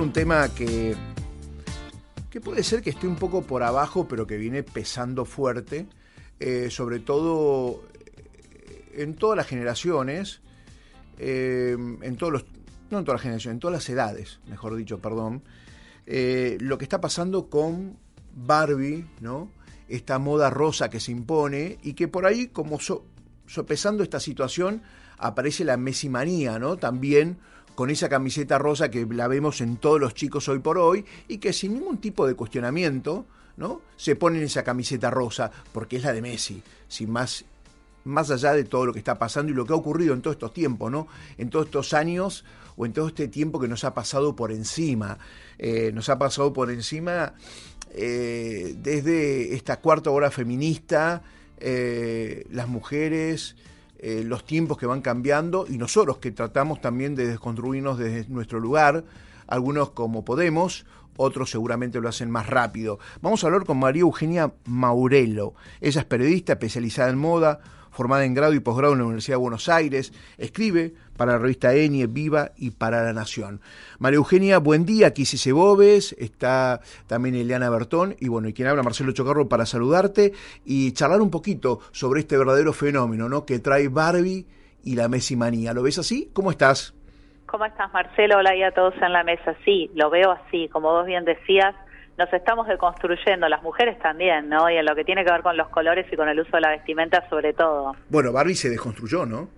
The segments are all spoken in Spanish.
un tema que, que puede ser que esté un poco por abajo, pero que viene pesando fuerte, eh, sobre todo eh, en todas las generaciones, eh, en todos los, no en todas las generaciones, en todas las edades, mejor dicho, perdón, lo que está pasando con Barbie, ¿no? Esta moda rosa que se impone y que por ahí, como sopesando esta situación, aparece la mesimanía, ¿no? También con esa camiseta rosa que la vemos en todos los chicos hoy por hoy y que sin ningún tipo de cuestionamiento, ¿no? Se ponen esa camiseta rosa porque es la de Messi, sin más más allá de todo lo que está pasando y lo que ha ocurrido en todos estos tiempos, ¿no? En todos estos años o en todo este tiempo que nos ha pasado por encima. Eh, nos ha pasado por encima eh, desde esta cuarta hora feminista, eh, las mujeres, eh, los tiempos que van cambiando y nosotros que tratamos también de desconstruirnos desde nuestro lugar, algunos como podemos, otros seguramente lo hacen más rápido. Vamos a hablar con María Eugenia Maurelo. Ella es periodista especializada en moda, formada en grado y posgrado en la Universidad de Buenos Aires, escribe para la revista Enie, Viva y para La Nación. María Eugenia, buen día, aquí Cise Bobes, está también Eliana Bertón y bueno, y quien habla Marcelo Chocarro para saludarte y charlar un poquito sobre este verdadero fenómeno ¿no? que trae Barbie y la Manía. ¿Lo ves así? ¿Cómo estás? ¿Cómo estás, Marcelo? Hola y a todos en la mesa. Sí, lo veo así, como vos bien decías, nos estamos deconstruyendo, las mujeres también, ¿no? Y en lo que tiene que ver con los colores y con el uso de la vestimenta sobre todo. Bueno, Barbie se desconstruyó, ¿no?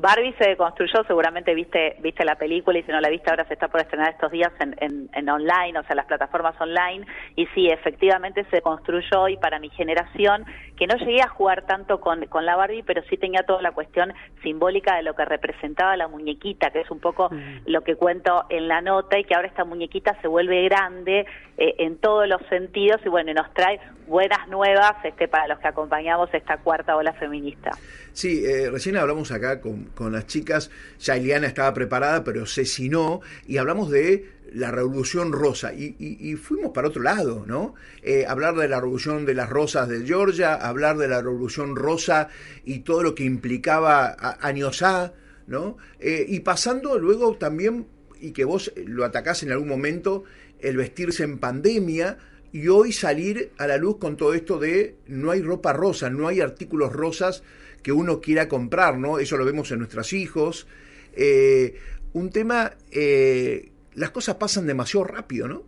Barbie se construyó, seguramente viste viste la película y si no la viste ahora se está por estrenar estos días en, en, online, o sea, las plataformas online. Y sí, efectivamente se construyó y para mi generación, que no llegué a jugar tanto con, con la Barbie, pero sí tenía toda la cuestión simbólica de lo que representaba la muñequita, que es un poco mm. lo que cuento en la nota y que ahora esta muñequita se vuelve grande eh, en todos los sentidos y bueno, y nos trae buenas nuevas este, para los que acompañamos esta cuarta ola feminista. Sí, eh, recién hablamos acá con, las chicas, ya Eliana estaba preparada, pero no, y hablamos de la revolución rosa, y, y, fuimos para otro lado, ¿no? Eh, hablar de la revolución de las rosas de Georgia, hablar de la revolución rosa y todo lo que implicaba años A, ¿no? Eh, y pasando luego también, y que vos lo atacás en algún momento, el vestirse en pandemia, y hoy salir a la luz con todo esto de no hay ropa rosa, no hay artículos rosas que uno quiera comprar, ¿no? Eso lo vemos en nuestros hijos. Eh, un tema, eh, las cosas pasan demasiado rápido, ¿no?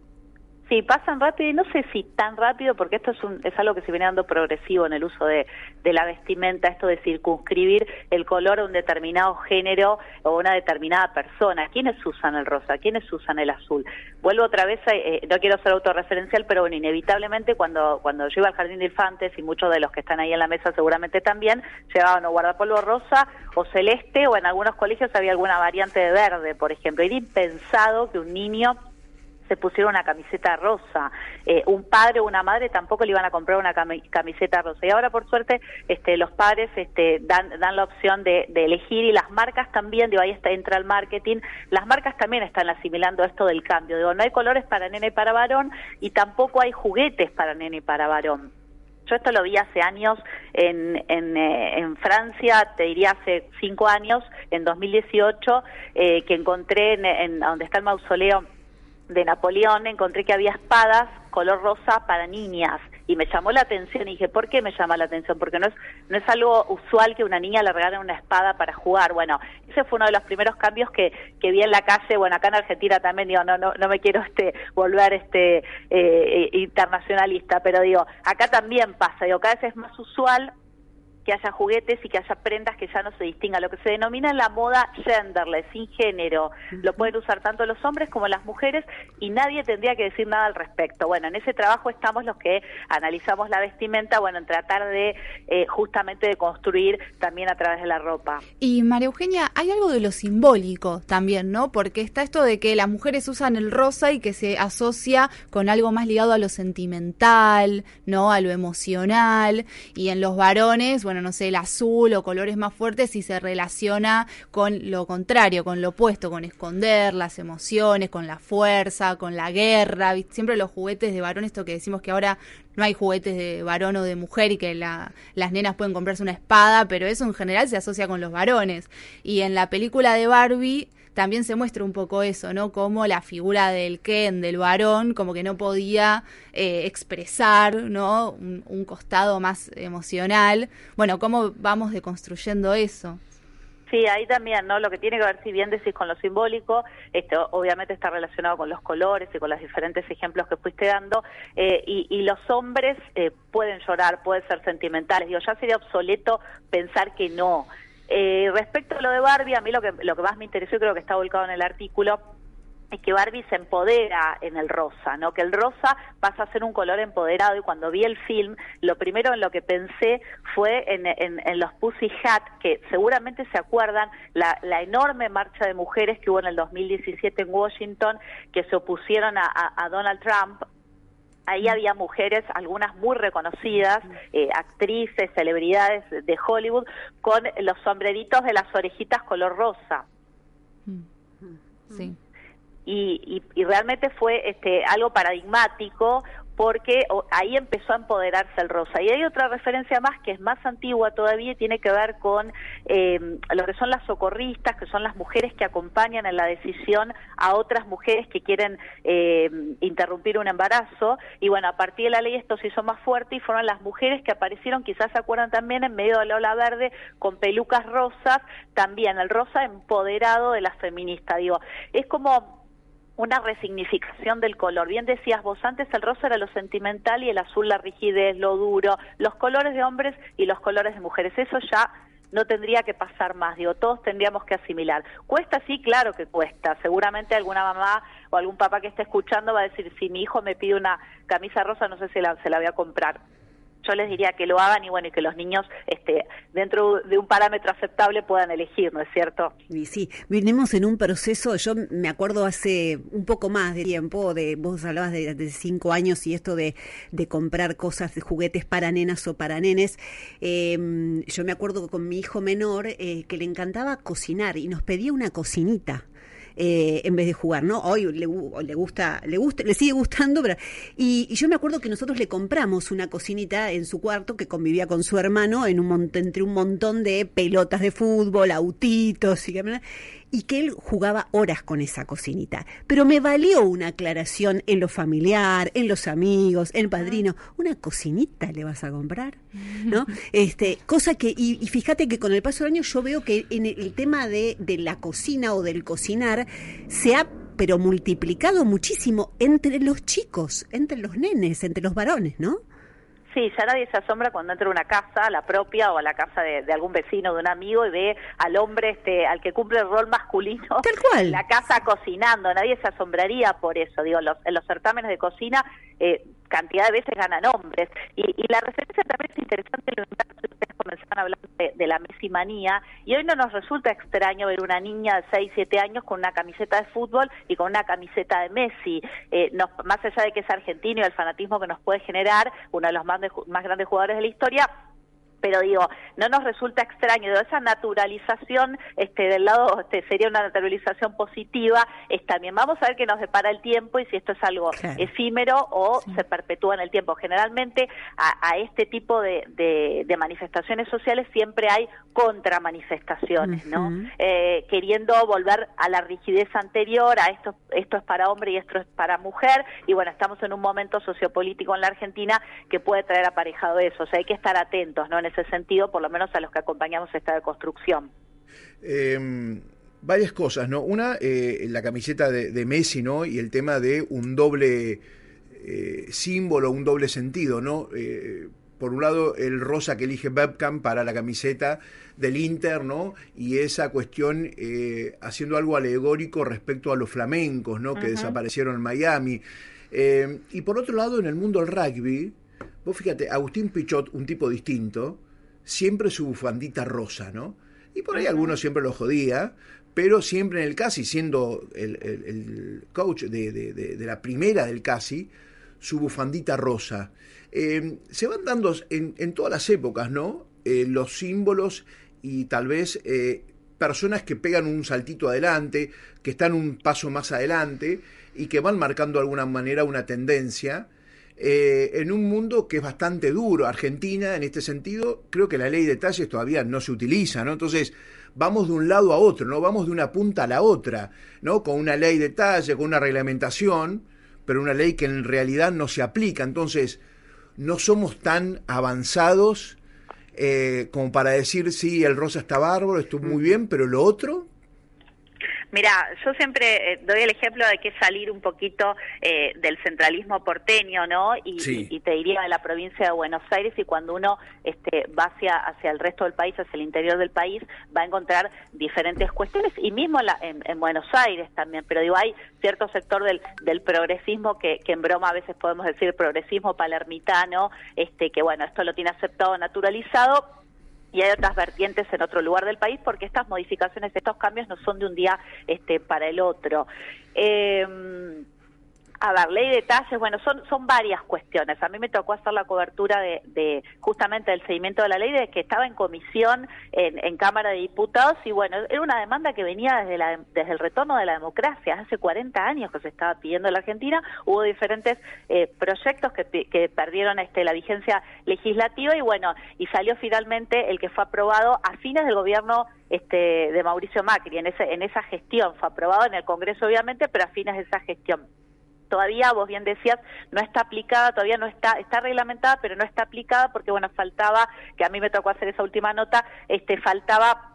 Sí, pasan rápido y no sé si tan rápido, porque esto es, un, es algo que se viene dando progresivo en el uso de, la vestimenta, esto de circunscribir el color a un determinado género o una determinada persona. ¿Quiénes usan el rosa? ¿Quiénes usan el azul? Vuelvo otra vez, eh, no quiero ser autorreferencial, pero bueno, inevitablemente cuando, cuando yo iba al Jardín de Infantes, y muchos de los que están ahí en la mesa seguramente también, llevaban o guardapolvo rosa o celeste, o en algunos colegios había alguna variante de verde, por ejemplo. Era impensado que un niño se pusieron una camiseta rosa. Eh, un padre o una madre tampoco le iban a comprar una camiseta rosa. Y ahora, por suerte, este, los padres este, dan, dan la opción de, elegir y las marcas también, digo, ahí está, entra el marketing, las marcas también están asimilando esto del cambio. Digo, no hay colores para nene y para varón y tampoco hay juguetes para nene y para varón. Yo esto lo vi hace años en, eh, Francia, te diría hace cinco años, en 2018, eh, que encontré en, en donde está el mausoleo de Napoleón encontré que había espadas color rosa para niñas y me llamó la atención y dije, ¿por qué me llama la atención? Porque no es, no es algo usual que una niña le regalen una espada para jugar. Bueno, ese fue uno de los primeros cambios que, que vi en la calle, bueno, acá en Argentina también digo, no, no, no me quiero este volver este eh, internacionalista, pero digo, acá también pasa, digo, cada vez es más usual que haya juguetes y que haya prendas que ya no se distingan. Lo que se denomina la moda genderless, sin género. Lo pueden usar tanto los hombres como las mujeres y nadie tendría que decir nada al respecto. Bueno, en ese trabajo estamos los que analizamos la vestimenta, bueno, en tratar de eh, justamente de construir también a través de la ropa. Y María Eugenia, hay algo de lo simbólico también, ¿no? Porque está esto de que las mujeres usan el rosa y que se asocia con algo más ligado a lo sentimental, ¿no? A lo emocional. Y en los varones, bueno, bueno, no sé, el azul o colores más fuertes y se relaciona con lo contrario, con lo opuesto, con esconder las emociones, con la fuerza, con la guerra. Siempre los juguetes de varón, esto que decimos que ahora no hay juguetes de varón o de mujer y que la, las nenas pueden comprarse una espada, pero eso en general se asocia con los varones. Y en la película de Barbie también se muestra un poco eso, ¿no? Como la figura del Ken, del varón, como que no podía eh, expresar, ¿no? Un, costado más emocional. Bueno, ¿cómo vamos deconstruyendo eso? Sí, ahí también, ¿no? Lo que tiene que ver, si bien decís con lo simbólico, esto obviamente está relacionado con los colores y con los diferentes ejemplos que fuiste dando, eh, y, los hombres eh, pueden llorar, pueden ser sentimentales. Digo, ya sería obsoleto pensar que no. Eh, respecto a lo de Barbie, a mí lo que, lo que más me interesó y creo que está volcado en el artículo es que Barbie se empodera en el rosa, ¿no? Que el rosa pasa a ser un color empoderado y cuando vi el film, lo primero en lo que pensé fue en, los Pussy Hat, que seguramente se acuerdan la, la, enorme marcha de mujeres que hubo en el 2017 en Washington, que se opusieron a, Donald Trump ahí había mujeres, algunas muy reconocidas, eh, actrices, celebridades de Hollywood, con los sombreritos de las orejitas color rosa. Sí. Y, y, realmente fue este, algo paradigmático porque ahí empezó a empoderarse el rosa. Y hay otra referencia más que es más antigua todavía y tiene que ver con eh, lo que son las socorristas, que son las mujeres que acompañan en la decisión a otras mujeres que quieren eh, interrumpir un embarazo. Y bueno, a partir de la ley esto se hizo más fuerte y fueron las mujeres que aparecieron, quizás se acuerdan también, en medio de la ola verde, con pelucas rosas, también el rosa empoderado de las feministas. Digo, es como una resignificación del color. Bien decías vos antes, el rosa era lo sentimental y el azul la rigidez, lo duro, los colores de hombres y los colores de mujeres. Eso ya no tendría que pasar más, digo, todos tendríamos que asimilar. ¿Cuesta? Sí, claro que cuesta. Seguramente alguna mamá o algún papá que esté escuchando va a decir, si mi hijo me pide una camisa rosa, no sé si la, se la voy a comprar yo les diría que lo hagan y bueno, y que los niños este, dentro de un parámetro aceptable puedan elegir, ¿no es cierto? Y sí, vinimos en un proceso, yo me acuerdo hace un poco más de tiempo, de vos hablabas de, cinco años y esto de, de, comprar cosas, de juguetes para nenas o para nenes, em, yo me acuerdo con mi hijo menor eh, que le encantaba cocinar y nos pedía una cocinita. Eh, en vez de jugar, ¿no? Hoy le, gusta, le gusta, le sigue gustando, pero y, yo me acuerdo que nosotros le compramos una cocinita en su cuarto que convivía con su hermano en un entre un montón de pelotas de fútbol, autitos y y que él jugaba horas con esa cocinita. Pero me valió una aclaración en lo familiar, en los amigos, en el padrino. ¿Una cocinita le vas a comprar? ¿No? Este, cosa que, y, fíjate que con el paso del año yo veo que en el tema de, de la cocina o del cocinar se ha pero multiplicado muchísimo entre los chicos, entre los nenes, entre los varones, ¿no? Sí, ya nadie se asombra cuando entra a una casa, a la propia o a la casa de, algún vecino, de un amigo, y ve al hombre, este, al que cumple el rol masculino, Tal cual. en la casa cocinando. Nadie se asombraría por eso. Digo, los, en los certámenes de cocina, eh, cantidad de veces ganan hombres. Y, la referencia también es interesante, lo ustedes comenzaban hablando de, de, la mesimanía, y hoy no nos resulta extraño ver una niña de 6, 7 años con una camiseta de fútbol y con una camiseta de Messi. Eh, más allá de que es argentino y el fanatismo que nos puede generar, uno de los más más grandes jugadores de la historia, pero digo, no nos resulta extraño, esa naturalización este, del lado este, sería una naturalización positiva, es también vamos a ver qué nos depara el tiempo y si esto es algo efímero o se perpetúa en el tiempo. Generalmente a, este tipo de, de, manifestaciones sociales siempre hay contramanifestaciones, ¿no? Eh, queriendo volver a la rigidez anterior, a esto, esto es para hombre y esto es para mujer, y bueno, estamos en un momento sociopolítico en la Argentina que puede traer aparejado eso, o sea, hay que estar atentos, ¿no? Ese sentido, por lo menos a los que acompañamos esta construcción. Em, varias cosas, ¿no? Una, eh, la camiseta de, Messi, ¿no? Y el tema de un doble eh, símbolo, un doble sentido, ¿no? Eh, por un lado, el rosa que elige Webcam para la camiseta del Inter, ¿no? Y esa cuestión haciendo algo alegórico respecto a los flamencos, ¿no? Que desaparecieron en Miami. y por otro lado, en el mundo del rugby, Vos fíjate, Agustín Pichot, un tipo distinto, siempre su bufandita rosa, ¿no? Y por ahí algunos siempre lo jodía, pero siempre en el CASI, siendo el, coach de, la primera del CASI, su bufandita rosa. Eh, se van dando en, todas las épocas, ¿no? Eh, los símbolos y tal vez eh, personas que pegan un saltito adelante, que están un paso más adelante y que van marcando de alguna manera una tendencia eh, en un mundo que es bastante duro. Argentina, en este sentido, creo que la ley de talles todavía no se utiliza, ¿no? Entonces, vamos de un lado a otro, ¿no? Vamos de una punta a la otra, ¿no? Con una ley de talle, con una reglamentación, pero una ley que en realidad no se aplica. Entonces, no somos tan avanzados eh, como para decir, sí, el rosa está bárbaro, estuvo muy bien, pero lo otro, Mira, yo siempre eh, doy el ejemplo de que salir un poquito eh, del centralismo porteño, ¿no? Y, te diría de la provincia de Buenos Aires y cuando uno este, va hacia, hacia el resto del país, hacia el interior del país, va a encontrar diferentes cuestiones y mismo en, Buenos Aires también. Pero digo, hay cierto sector del, del progresismo que, que en broma a veces podemos decir progresismo palermitano, este, que bueno, esto lo tiene aceptado, naturalizado y hay otras vertientes en otro lugar del país porque estas modificaciones, estos cambios no son de un día este, para el otro. Eh, a ver, ley de talles, bueno, son, son varias cuestiones. A mí me tocó hacer la cobertura de, justamente del seguimiento de la ley, de que estaba en comisión en, Cámara de Diputados y bueno, era una demanda que venía desde, la, desde el retorno de la democracia, hace 40 años que se estaba pidiendo en la Argentina, hubo diferentes eh, proyectos que, que perdieron este, la vigencia legislativa y bueno, y salió finalmente el que fue aprobado a fines del gobierno este, de Mauricio Macri, en, ese, en esa gestión, fue aprobado en el Congreso obviamente, pero a fines de esa gestión todavía, vos bien decías, no está aplicada, todavía no está, está reglamentada, pero no está aplicada porque, bueno, faltaba, que a mí me tocó hacer esa última nota, este, faltaba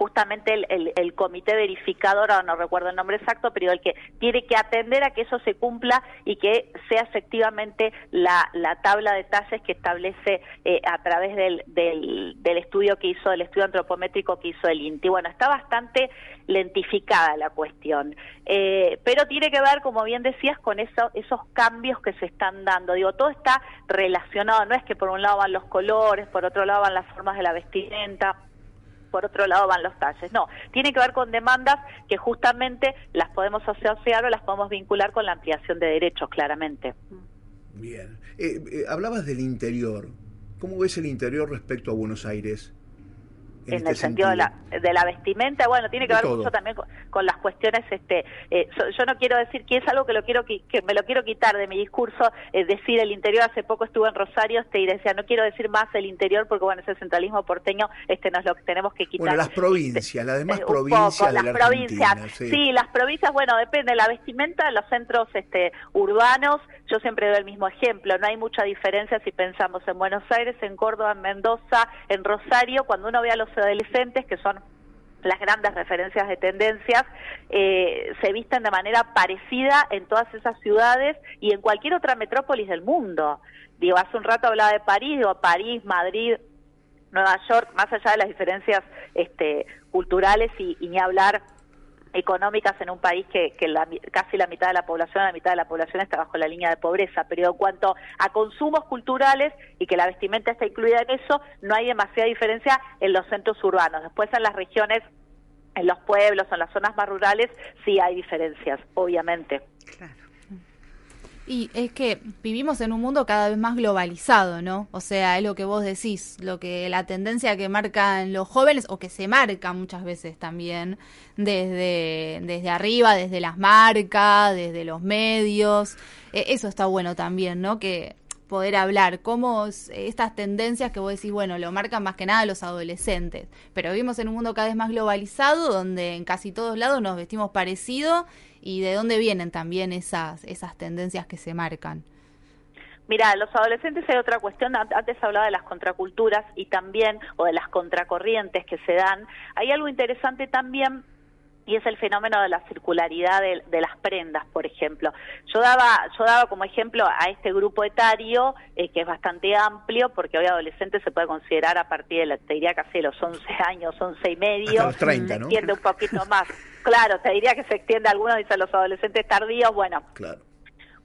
justamente el, el, comité verificador, no recuerdo el nombre exacto, pero el que tiene que atender a que eso se cumpla y que sea efectivamente la, la tabla de talles que establece eh, a través del, del, del, estudio que hizo, el estudio antropométrico que hizo el INTI. Bueno, está bastante lentificada la cuestión, eh, pero tiene que ver, como bien decías, con eso, esos cambios que se están dando. Digo, todo está relacionado, no es que por un lado van los colores, por otro lado van las formas de la vestimenta por otro lado van los talles. No, tiene que ver con demandas que justamente las podemos asociar o las podemos vincular con la ampliación de derechos, claramente. Bien. Eh, eh, hablabas del interior. ¿Cómo ves el interior respecto a Buenos Aires? En, este el sentido, de la, de la vestimenta, bueno, tiene que ver mucho también con, las cuestiones, este, eh, yo no quiero decir que es algo que lo quiero que me lo quiero quitar de mi discurso, es decir, el interior, hace poco estuve en Rosario, este, y decía, no quiero decir más el interior porque bueno, ese centralismo porteño, este no es lo que tenemos que quitar. Bueno, las provincias, las demás provincias de las provincias, sí. las provincias, bueno, depende, la vestimenta, los centros este urbanos, yo siempre doy el mismo ejemplo, no hay mucha diferencia si pensamos en Buenos Aires, en Córdoba, en Mendoza, en Rosario, cuando uno ve a los adolescentes, que son las grandes referencias de tendencias, eh, se visten de manera parecida en todas esas ciudades y en cualquier otra metrópolis del mundo. Digo, hace un rato hablaba de París, digo, París, Madrid, Nueva York, más allá de las diferencias este, culturales y, y ni hablar económicas en un país que, casi la mitad de la población, la mitad de la población está bajo la línea de pobreza, pero en cuanto a consumos culturales y que la vestimenta está incluida en eso, no hay demasiada diferencia en los centros urbanos. Después en las regiones, en los pueblos, en las zonas más rurales, sí hay diferencias, obviamente. Claro. Y es que vivimos en un mundo cada vez más globalizado, ¿no? O sea, es lo que vos decís, lo que la tendencia que marcan los jóvenes o que se marca muchas veces también desde desde arriba, desde las marcas, desde los medios. E, eso está bueno también, ¿no? Que poder hablar, cómo estas tendencias que vos decís, bueno, lo marcan más que nada los adolescentes, pero vivimos en un mundo cada vez más globalizado donde en casi todos lados nos vestimos parecido y de dónde vienen también esas, esas tendencias que se marcan. Mira, los adolescentes hay otra cuestión, antes hablaba de las contraculturas y también, o de las contracorrientes que se dan, hay algo interesante también y es el fenómeno de la circularidad de, las prendas, por ejemplo. Yo daba, yo daba como ejemplo a este grupo etario, eh, que es bastante amplio, porque hoy adolescente se puede considerar a partir de, la, te diría casi los 11 años, 11 y medio. los 30, ¿no? Se extiende un poquito más. claro, te diría que se extiende, algunos dicen los adolescentes tardíos, bueno. Claro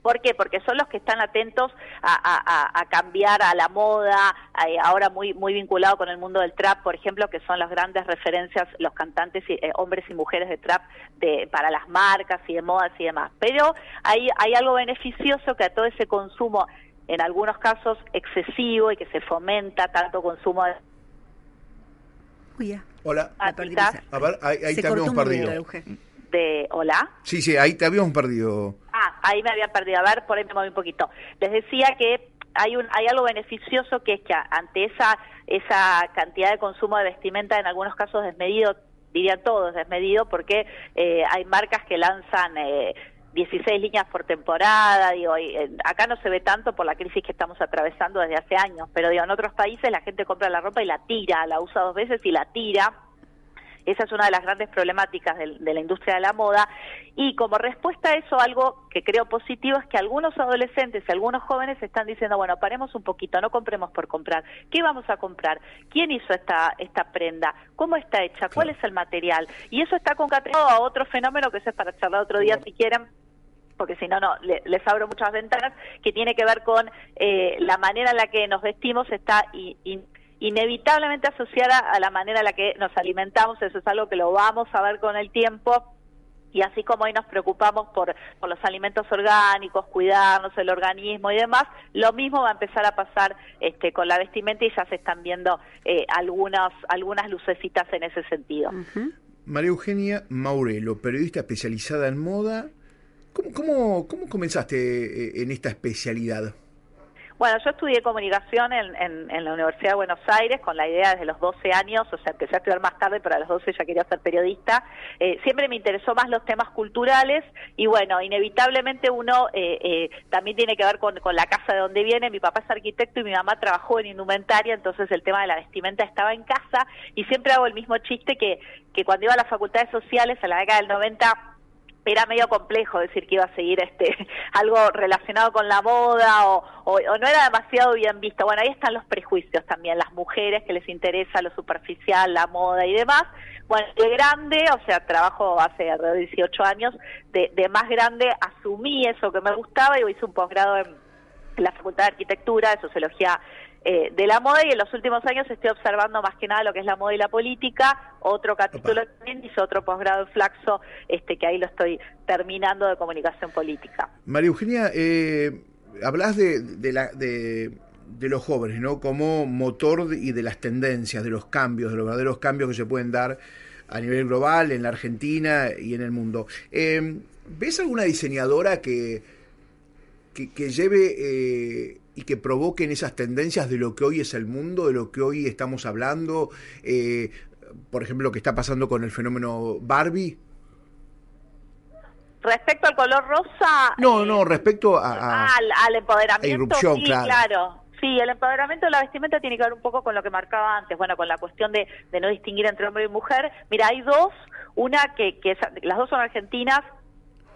¿Por qué? Porque son los que están atentos a, cambiar a la moda, ahora muy muy vinculado con el mundo del trap, por ejemplo, que son las grandes referencias, los cantantes, eh, hombres y mujeres de trap de, para las marcas y de modas y demás. Pero hay, hay algo beneficioso que a todo ese consumo, en algunos casos excesivo y que se fomenta tanto consumo de... Hola. A ver, ahí, te habíamos perdido. De, ¿Hola? Sí, sí, ahí te habíamos perdido. Ah, ahí me había perdido. A ver, por ahí me moví un poquito. Les decía que hay un hay algo beneficioso que es que ante esa esa cantidad de consumo de vestimenta en algunos casos desmedido diría todos desmedido porque eh, hay marcas que lanzan eh, 16 líneas por temporada, digo, eh, acá no se ve tanto por la crisis que estamos atravesando desde hace años, pero digo, en otros países la gente compra la ropa y la tira, la usa dos veces y la tira, esa es una de las grandes problemáticas de, la industria de la moda. Y como respuesta a eso, algo que creo positivo es que algunos adolescentes y algunos jóvenes están diciendo, bueno, paremos un poquito, no compremos por comprar. ¿Qué vamos a comprar? ¿Quién hizo esta, esta prenda? ¿Cómo está hecha? ¿Cuál es el material? Y eso está concatenado a otro fenómeno que eso es para charlar otro día si quieren porque si no, no, les abro muchas ventanas, que tiene que ver con eh, la manera en la que nos vestimos está inevitablemente asociada a la manera en la que nos alimentamos, eso es algo que lo vamos a ver con el tiempo. Y así como hoy nos preocupamos por, por los alimentos orgánicos, cuidarnos el organismo y demás, lo mismo va a empezar a pasar este, con la vestimenta y ya se están viendo eh, algunas, algunas lucecitas en ese sentido. María Eugenia Maurelo, periodista especializada en moda. ¿Cómo, cómo, cómo comenzaste eh, en esta especialidad? Bueno, yo estudié comunicación en, en, la Universidad de Buenos Aires con la idea desde los 12 años, o sea, empecé a estudiar más tarde, pero a los 12 ya quería ser periodista. Eh, siempre me interesó más los temas culturales y bueno, inevitablemente uno eh, eh, también tiene que ver con, con, la casa de donde viene. Mi papá es arquitecto y mi mamá trabajó en indumentaria, entonces el tema de la vestimenta estaba en casa y siempre hago el mismo chiste que, que cuando iba a las facultades sociales a la década del 90 era medio complejo decir que iba a seguir este algo relacionado con la moda o, o, no era demasiado bien visto. Bueno, ahí están los prejuicios también, las mujeres que les interesa lo superficial, la moda y demás. Bueno, de grande, o sea, trabajo hace alrededor de 18 años, de, de más grande asumí eso que me gustaba y hice un posgrado en la Facultad de Arquitectura, de Sociología eh, de la moda y en los últimos años estoy observando más que nada lo que es la moda y la política. Otro capítulo también hice otro posgrado en Flaxo, este, que ahí lo estoy terminando de comunicación política. María Eugenia, eh, hablas de, de, la, de, de, los jóvenes, ¿no? Como motor y de las tendencias, de los cambios, de los verdaderos cambios que se pueden dar a nivel global, en la Argentina y en el mundo. Eh, ¿Ves alguna diseñadora que, que, que lleve eh, y que provoquen esas tendencias de lo que hoy es el mundo, de lo que hoy estamos hablando, eh, por ejemplo, lo que está pasando con el fenómeno Barbie? Respecto al color rosa. No, no, eh, respecto a, al, empoderamiento. sí, claro. Sí, el empoderamiento de la vestimenta tiene que ver un poco con lo que marcaba antes, bueno, con la cuestión de, de no distinguir entre hombre y mujer. Mira, hay dos, una que, que las dos son argentinas,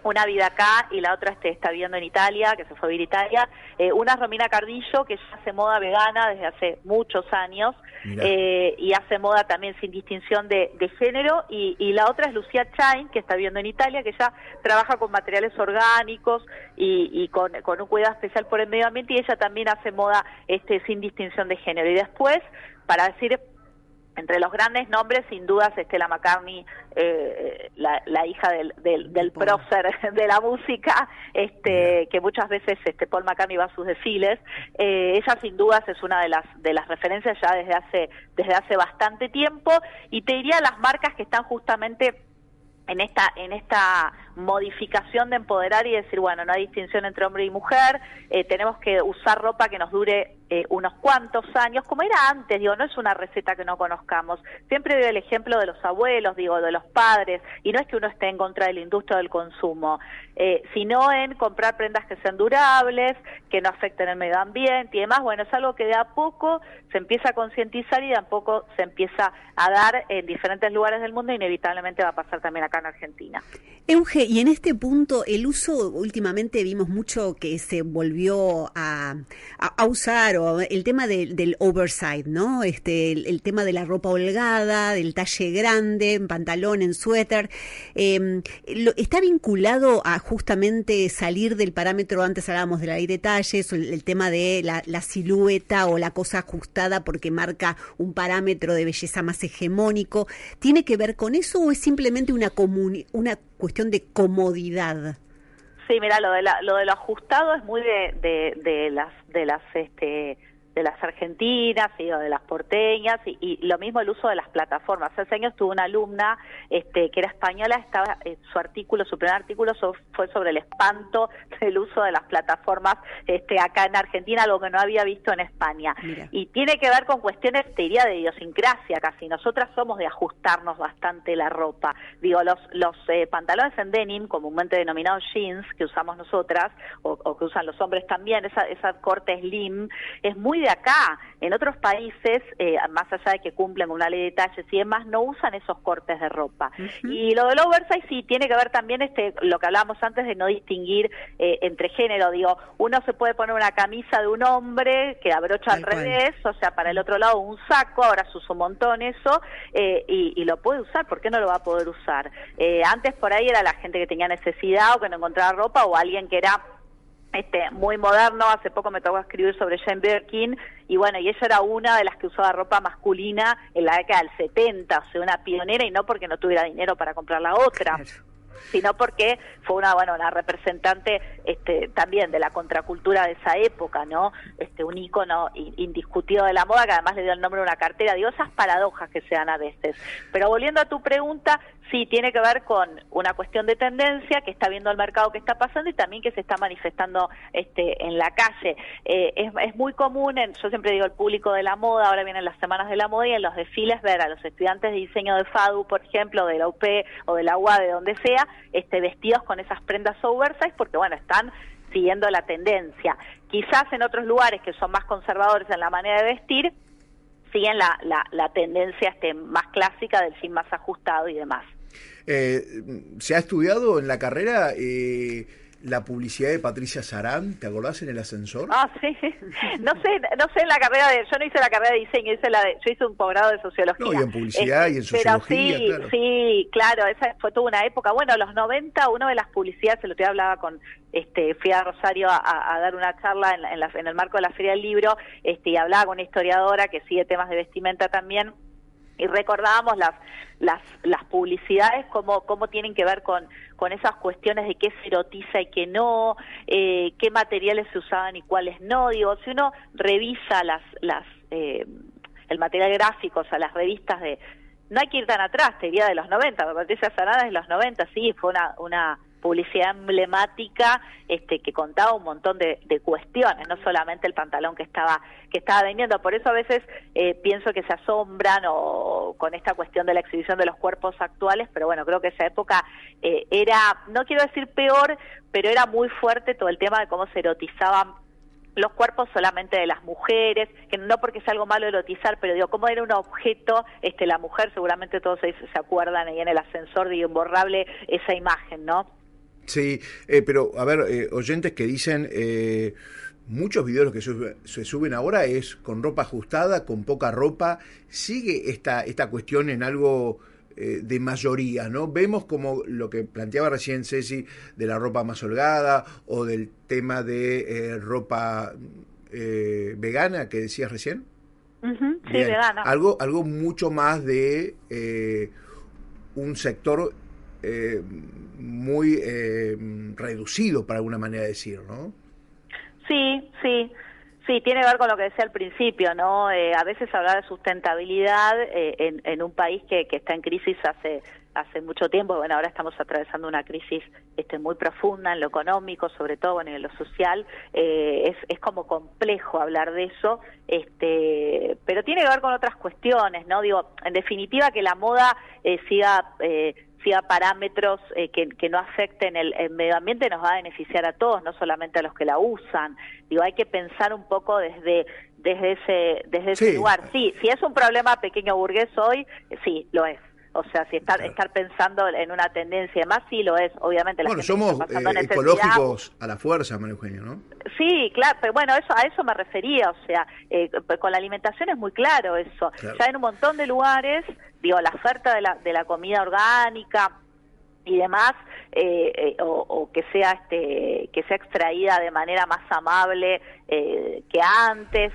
una vida acá y la otra este, está viviendo en Italia, que se fue a vivir a Italia. Eh, una es Romina Cardillo, que ya hace moda vegana desde hace muchos años eh, y hace moda también sin distinción de, género. Y, la otra es Lucía Chain, que está viviendo en Italia, que ya trabaja con materiales orgánicos y, con, con, un cuidado especial por el medio ambiente y ella también hace moda este, sin distinción de género. Y después, para decir entre los grandes nombres, sin dudas, Estela McCartney, eh, la, hija del, del, prócer de la música, este, que muchas veces este, Paul McCartney va a sus desfiles. Eh, ella, sin dudas, es una de las, de las referencias ya desde hace, desde hace bastante tiempo. Y te diría las marcas que están justamente en esta, en esta modificación de empoderar y decir, bueno, no hay distinción entre hombre y mujer, eh, tenemos que usar ropa que nos dure eh, unos cuantos años, como era antes, digo, no es una receta que no conozcamos. Siempre doy el ejemplo de los abuelos, digo, de los padres, y no es que uno esté en contra de la industria del consumo, eh, sino en comprar prendas que sean durables, que no afecten el medio ambiente y demás. Bueno, es algo que de a poco se empieza a concientizar y de a poco se empieza a dar en diferentes lugares del mundo, inevitablemente va a pasar también acá en Argentina. Euge, y en este punto, el uso, últimamente vimos mucho que se volvió a, a, usar, el tema del oversight, ¿no? Este, el, tema de la ropa holgada, del talle grande, en pantalón, en suéter. Em, ¿Está vinculado a justamente salir del parámetro, antes hablábamos de la ley de talles, el, tema de la, la, silueta o la cosa ajustada porque marca un parámetro de belleza más hegemónico? ¿Tiene que ver con eso o es simplemente una, una cuestión de comodidad. Sí, mira, lo de, lo de lo ajustado es muy de, de, las de las este de las argentinas y de las porteñas y, lo mismo el uso de las plataformas. Hace años tuve una alumna este, que era española, estaba eh, su artículo, su primer artículo fue sobre el espanto del uso de las plataformas este, acá en Argentina, algo que no había visto en España. Y tiene que ver con cuestiones, te diría, de idiosincrasia casi. Nosotras somos de ajustarnos bastante la ropa. Digo, los, los eh, pantalones en denim, comúnmente denominados jeans, que usamos nosotras, o, que usan los hombres también, esa, esa corte slim, es muy de acá. En otros países, eh, más allá de que cumplen una ley de talles y demás, no usan esos cortes de ropa. Y lo del oversize sí tiene que ver también este lo que hablábamos antes de no distinguir eh, entre género. Digo, uno se puede poner una camisa de un hombre que abrocha al revés, o sea, para el otro lado un saco, ahora se usa un montón eso, eh, y, y, lo puede usar, ¿por qué no lo va a poder usar? antes por ahí era la gente que tenía necesidad o que no encontraba ropa o alguien que era este, muy moderno, hace poco me tocó escribir sobre Jane Birkin y bueno, y ella era una de las que usaba ropa masculina en la década del 70, o sea, una pionera y no porque no tuviera dinero para comprar la otra sino porque fue una bueno una representante este, también de la contracultura de esa época no este un ícono indiscutido de la moda que además le dio el nombre a una cartera. Digo esas paradojas que se dan a veces. Pero volviendo a tu pregunta sí tiene que ver con una cuestión de tendencia que está viendo el mercado que está pasando y también que se está manifestando este en la calle eh, es, muy común en, yo siempre digo el público de la moda ahora vienen las semanas de la moda y en los desfiles ver a los estudiantes de diseño de FADU por ejemplo de la UP o de la UA de donde sea este, vestidos con esas prendas oversize porque, bueno, están siguiendo la tendencia. Quizás en otros lugares que son más conservadores en la manera de vestir, siguen la, la, la tendencia este, más clásica del jean más ajustado y demás. Eh, ¿Se ha estudiado en la carrera eh, la publicidad de Patricia Sarán, ¿te acordás en el ascensor? Ah, sí. No sé, no sé en la carrera de, yo no hice la carrera de diseño, hice la de, yo hice un posgrado de sociología. No, y en publicidad y en este, sociología, sí, claro. Sí, claro, esa fue toda una época. Bueno, los 90, uno de las publicidades, el otro día hablaba con, este, fui a Rosario a, dar una charla en, en, en el marco de la Feria del Libro, este, y hablaba con una historiadora que sigue temas de vestimenta también, y recordábamos las las, las publicidades cómo, cómo tienen que ver con, con esas cuestiones de qué se erotiza y qué no, eh, qué materiales se usaban y cuáles no. Digo, si uno revisa las, las, eh, el material gráfico, o sea, las revistas de... No hay que ir tan atrás, te diría de los 90, Patricia Sanada de los 90, sí, fue una, una publicidad emblemática este, que contaba un montón de, cuestiones, no solamente el pantalón que estaba que estaba vendiendo. Por eso a veces eh, pienso que se asombran o con esta cuestión de la exhibición de los cuerpos actuales, pero bueno, creo que esa época eh, era, no quiero decir peor, pero era muy fuerte todo el tema de cómo se erotizaban los cuerpos solamente de las mujeres, que no porque es algo malo erotizar, pero digo, cómo era un objeto, este, la mujer, seguramente todos se, se acuerdan ahí en el ascensor de imborrable esa imagen, ¿no? Sí, eh, pero a ver, eh, oyentes que dicen, eh, muchos videos que se suben ahora es con ropa ajustada, con poca ropa, sigue esta, esta cuestión en algo de mayoría, ¿no? Vemos como lo que planteaba recién Ceci de la ropa más holgada o del tema de ropa vegana que decías recién. sí, vegana. Algo, algo mucho más de un sector eh, muy eh, reducido, para alguna manera de decir, ¿no? Sí, sí. Sí, tiene que ver con lo que decía al principio, ¿no? Eh, a veces hablar de sustentabilidad en, en, un país que, que está en crisis hace hace mucho tiempo, bueno, ahora estamos atravesando una crisis este, muy profunda en lo económico, sobre todo en lo social, es, es como complejo hablar de eso, este, pero tiene que ver con otras cuestiones, ¿no? Digo, en definitiva que la moda siga siga parámetros eh, que, que, no afecten el, medio ambiente nos va a beneficiar a todos, no solamente a los que la usan. Digo, hay que pensar un poco desde desde ese desde ese lugar. Sí, si es un problema pequeño burgués hoy, sí, lo es. O sea, si estar, estar pensando en una tendencia más, sí lo es, obviamente. La bueno, somos eh, ecológicos a la fuerza, María Eugenia, ¿no? Sí, claro, pero bueno, eso a eso me refería, o sea, eh, con la alimentación es muy claro eso. Ya en un montón de lugares, digo, la oferta de la, de la comida orgánica, y demás eh, o, que sea este que sea extraída de manera más amable que antes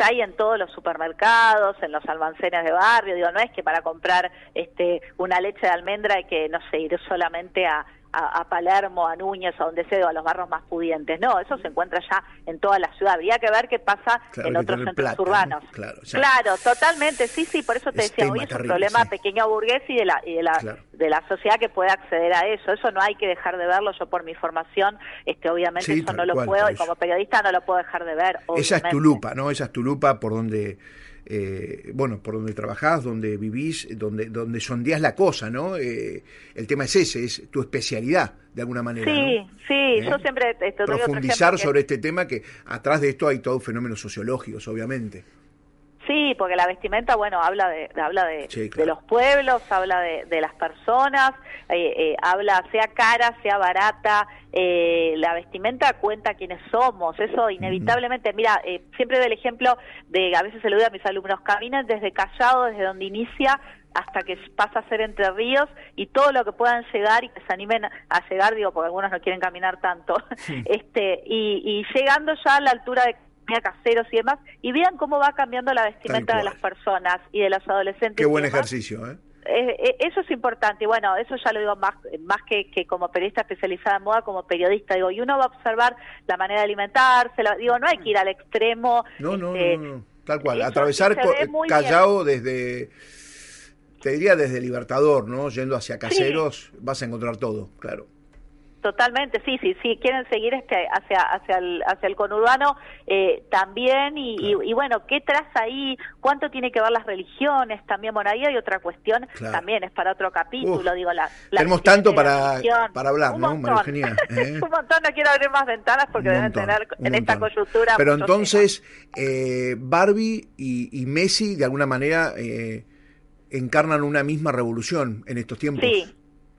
hay en todos los supermercados, en los almacenes de barrio, digo, no es que para comprar este una leche de almendra hay que, no sé, ir solamente a, a, Palermo, a Núñez, a donde sea, a los barrios más pudientes. No, eso se encuentra ya en toda la ciudad. Habría que ver qué pasa en otros centros urbanos. Claro, claro, totalmente, sí, sí, por eso te decía, hoy es un problema pequeño burgués y de la, y de la, de la sociedad que puede acceder a eso. Eso no hay que dejar de verlo. Yo por mi formación, este, obviamente eso no lo puedo, y como periodista no lo puedo dejar de ver. Esa es tu lupa, ¿no? Esa es tu lupa por donde eh, bueno, por donde trabajás, donde vivís, donde, donde sondeás la cosa, ¿no? Eh, el tema es ese, es tu especialidad, de alguna manera. Sí, sí, ¿Eh? yo siempre... Esto, Profundizar sobre este tema, que atrás de esto hay todos fenómenos sociológicos, obviamente. Sí, porque la vestimenta, bueno, habla de, habla de, de los pueblos, habla de, de las personas, eh, eh, habla sea cara, sea barata, eh, la vestimenta cuenta quiénes somos, eso inevitablemente, mira, siempre doy el ejemplo de, a veces se lo doy a mis alumnos, caminen desde Callao, desde donde inicia hasta que pasa a ser Entre Ríos y todo lo que puedan llegar y que se animen a llegar, digo, porque algunos no quieren caminar tanto, este y, y llegando ya a la altura de caseros y demás, y vean cómo va cambiando la vestimenta de las personas y de los adolescentes. Qué buen ejercicio, ¿eh? ¿eh? Eh, eso es importante, y bueno, eso ya lo digo más, más que, que, como periodista especializada en moda, como periodista, digo, y uno va a observar la manera de alimentarse, digo, no hay que ir al extremo. No, no, este, no, tal cual, atravesar Callao desde, te diría desde Libertador, ¿no? Yendo hacia Caseros, vas a encontrar todo, claro. Totalmente, sí, sí, sí, quieren seguir este hacia hacia el hacia el conurbano eh, también y, y, bueno, ¿qué traza ahí? ¿Cuánto tiene que ver las religiones? También, bueno, ahí hay otra cuestión, también es para otro capítulo, digo, la, Tenemos tanto para, para hablar, ¿no, María ¿eh? un montón, no quiero abrir más ventanas porque deben tener en esta coyuntura... Pero entonces, eh, Barbie y, y, Messi, de alguna manera, eh, encarnan una misma revolución en estos tiempos. Sí,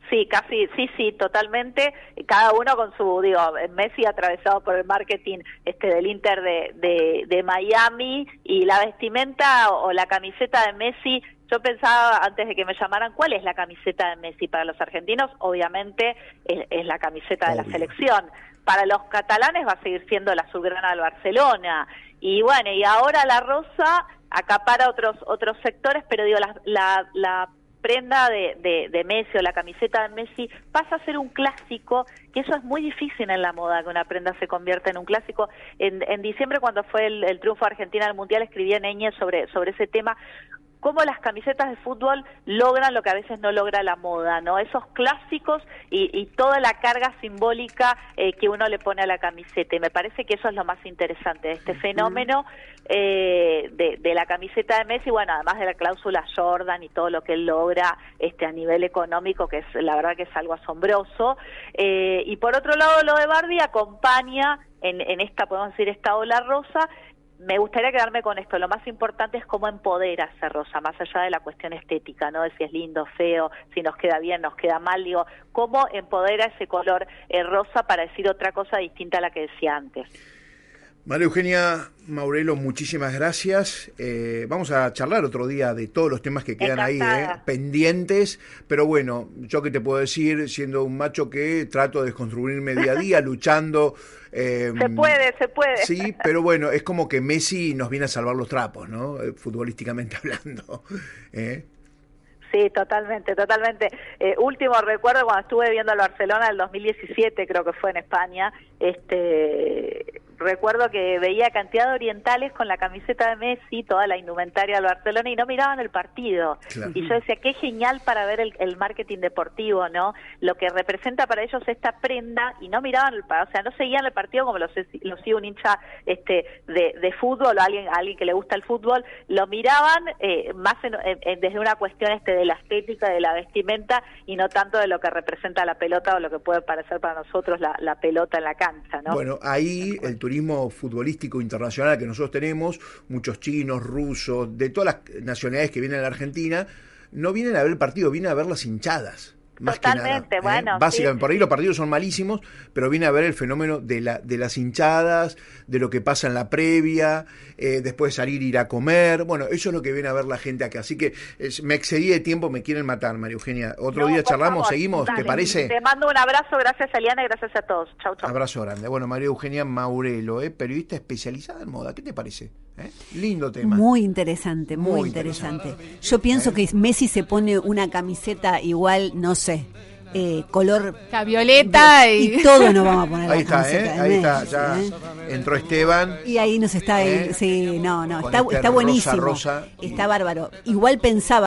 Sí, casi, sí, sí, totalmente. Cada uno con su, digo, Messi atravesado por el marketing este del Inter de, de, Miami y la vestimenta o, la camiseta de Messi. Yo pensaba antes de que me llamaran, ¿cuál es la camiseta de Messi para los argentinos? Obviamente es, la camiseta de la selección. Para los catalanes va a seguir siendo la azulgrana del Barcelona. Y bueno, y ahora la rosa acapara otros otros sectores, pero digo, la, la, la prenda de, de, Messi o la camiseta de Messi pasa a ser un clásico, que eso es muy difícil en la moda, que una prenda se convierta en un clásico. En, en diciembre, cuando fue el, triunfo de Argentina en el Mundial, escribí en sobre, sobre ese tema, cómo las camisetas de fútbol logran lo que a veces no logra la moda, ¿no? Esos clásicos y, y toda la carga simbólica eh, que uno le pone a la camiseta. Y me parece que eso es lo más interesante de este fenómeno eh, de, de, la camiseta de Messi, bueno, además de la cláusula Jordan y todo lo que él logra este a nivel económico, que es la verdad que es algo asombroso. Eh, y por otro lado, lo de Barbie acompaña en, en esta, podemos decir, esta ola rosa, me gustaría quedarme con esto. Lo más importante es cómo empodera ese rosa, más allá de la cuestión estética, ¿no? De si es lindo, feo, si nos queda bien, nos queda mal. Digo, cómo empodera ese color eh, rosa para decir otra cosa distinta a la que decía antes. María Eugenia Maurelo, muchísimas gracias. Eh, vamos a charlar otro día de todos los temas que quedan ahí eh, pendientes, pero bueno, yo que te puedo decir, siendo un macho que trato de desconstruirme día a día, luchando. Eh, se puede, se puede. Sí, pero bueno, es como que Messi nos viene a salvar los trapos, ¿no? Futbolísticamente hablando. Sí, totalmente, totalmente. último recuerdo cuando estuve viendo al Barcelona el 2017, creo que fue en España, este recuerdo que veía cantidad de orientales con la camiseta de Messi, toda la indumentaria del Barcelona y no miraban el partido. Y yo decía, qué genial para ver el, marketing deportivo, ¿no? Lo que representa para ellos esta prenda y no miraban, el, o sea, no seguían el partido como lo, lo sigue un hincha este, de, fútbol o alguien, alguien que le gusta el fútbol, lo miraban eh, más desde una cuestión este de la estética, de la vestimenta y no tanto de lo que representa la pelota o lo que puede parecer para nosotros la, la pelota en la cancha, ¿no? Bueno, ahí el turismo futbolístico internacional que nosotros tenemos, muchos chinos, rusos, de todas las nacionalidades que vienen a la Argentina, no vienen a ver el partido, vienen a ver las hinchadas. Totalmente, ¿eh? bueno. Básicamente, por ahí los partidos son malísimos, pero viene a ver el fenómeno de, la, de las hinchadas, de lo que pasa en la previa, eh, después salir ir a comer. Bueno, eso es lo que viene a ver la gente acá. Así que me excedí de tiempo, me quieren matar, María Eugenia. Otro día charlamos, seguimos, ¿te parece? Te mando un abrazo, gracias Eliana y gracias a todos. Chau, chau. Abrazo grande. Bueno, María Eugenia Maurelo, ¿eh? periodista especializada en moda. ¿Qué te parece? ¿Eh? Lindo tema. Muy interesante, muy, interesante. Yo pienso que Messi se pone una camiseta igual, no sé, eh, color La violeta y... y todos nos vamos a poner Ahí la está, ¿eh? Ahí está, ya ¿eh? entró Esteban. Y ahí nos está, ¿Eh? sí, no, no, está, este está rosa, buenísimo, rosa. está bárbaro. Igual pensaba